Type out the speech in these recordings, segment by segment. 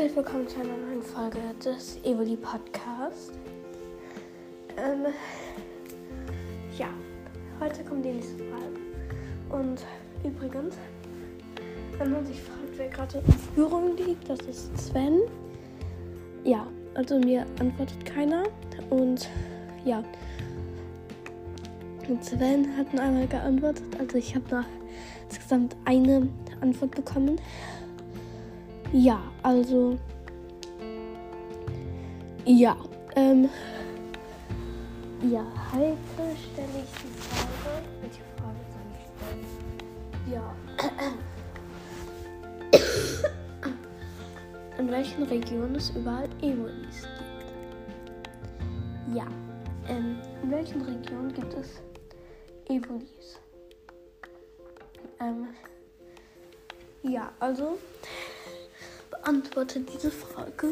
herzlich willkommen zu einer neuen Folge des Evoli Podcast. Ähm, ja, heute kommt die nächste Frage. Und übrigens, wenn man sich fragt, wer gerade in Führung liegt, das ist Sven. Ja, also mir antwortet keiner. Und ja, und Sven hat nur einmal geantwortet. Also ich habe noch insgesamt eine Antwort bekommen. Ja, also. Ja, ähm. Ja, heute stelle ich die Frage. Welche Frage soll ich stellen? Ja. In welchen Regionen es überall Evolis gibt? Ja. Ähm, in welchen Regionen gibt es Evolis? Ähm, ja, also beantworte diese Frage.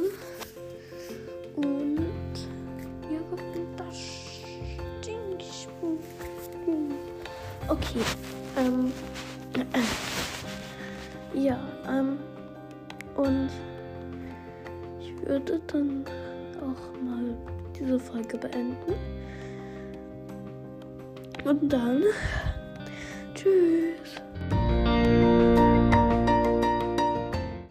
Und hier kommt das Stinkspuk. Okay. Ähm. Ja, ähm. Und ich würde dann auch mal diese Folge beenden. Und dann. Tschüss.